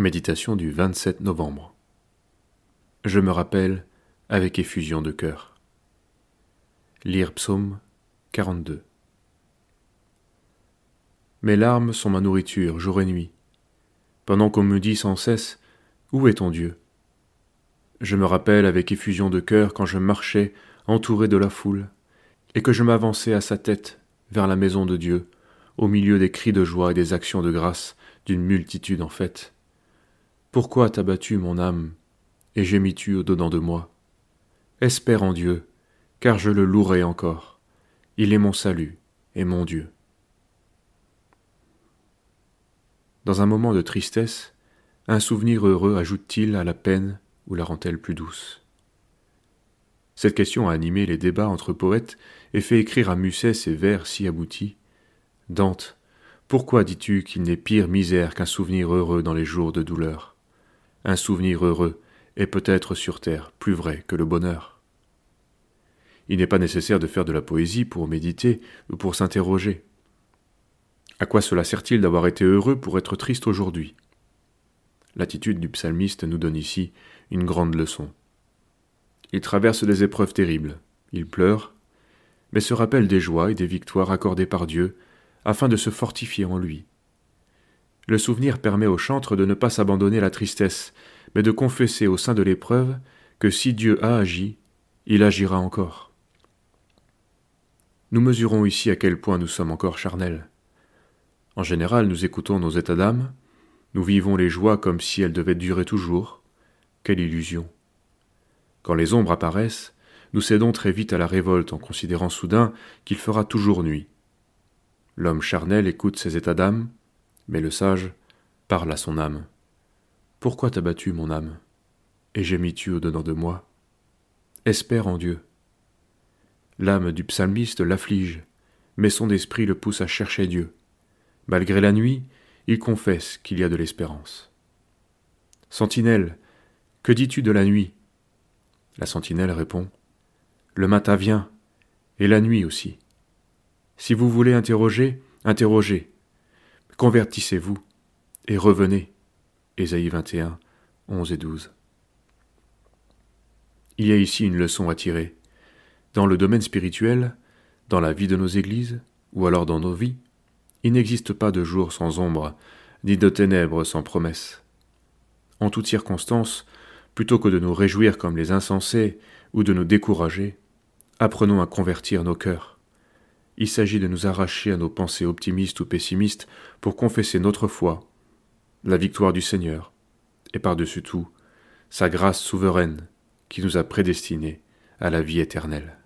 Méditation du 27 novembre. Je me rappelle avec effusion de cœur. Lire psaume 42. Mes larmes sont ma nourriture jour et nuit, pendant qu'on me dit sans cesse Où est ton Dieu? Je me rappelle avec effusion de cœur quand je marchais entouré de la foule, et que je m'avançais à sa tête vers la maison de Dieu, au milieu des cris de joie et des actions de grâce d'une multitude en fête pourquoi t'as battu mon âme, et gémis-tu au-dedans de moi? Espère en Dieu, car je le louerai encore. Il est mon salut et mon Dieu. Dans un moment de tristesse, un souvenir heureux ajoute-t-il à la peine ou la rend-elle plus douce? Cette question a animé les débats entre poètes et fait écrire à Musset ces vers si aboutis. Dante, pourquoi dis-tu qu'il n'est pire misère qu'un souvenir heureux dans les jours de douleur? Un souvenir heureux est peut-être sur terre plus vrai que le bonheur. Il n'est pas nécessaire de faire de la poésie pour méditer ou pour s'interroger. À quoi cela sert-il d'avoir été heureux pour être triste aujourd'hui? L'attitude du psalmiste nous donne ici une grande leçon. Il traverse des épreuves terribles, il pleure, mais se rappelle des joies et des victoires accordées par Dieu afin de se fortifier en lui. Le souvenir permet au chantre de ne pas s'abandonner à la tristesse, mais de confesser au sein de l'épreuve que si Dieu a agi, il agira encore. Nous mesurons ici à quel point nous sommes encore charnels. En général, nous écoutons nos états d'âme, nous vivons les joies comme si elles devaient durer toujours. Quelle illusion. Quand les ombres apparaissent, nous cédons très vite à la révolte en considérant soudain qu'il fera toujours nuit. L'homme charnel écoute ses états d'âme, mais le sage parle à son âme. Pourquoi t'as battu, mon âme? Et gémis-tu au-dedans de moi Espère en Dieu. L'âme du psalmiste l'afflige, mais son esprit le pousse à chercher Dieu. Malgré la nuit, il confesse qu'il y a de l'espérance. Sentinelle, que dis-tu de la nuit? La sentinelle répond Le matin vient, et la nuit aussi. Si vous voulez interroger, interrogez, Convertissez-vous et revenez. Ésaïe 21, 11 et 12. Il y a ici une leçon à tirer. Dans le domaine spirituel, dans la vie de nos églises, ou alors dans nos vies, il n'existe pas de jour sans ombre, ni de ténèbres sans promesse. En toutes circonstances, plutôt que de nous réjouir comme les insensés ou de nous décourager, apprenons à convertir nos cœurs. Il s'agit de nous arracher à nos pensées optimistes ou pessimistes pour confesser notre foi, la victoire du Seigneur, et par-dessus tout, sa grâce souveraine qui nous a prédestinés à la vie éternelle.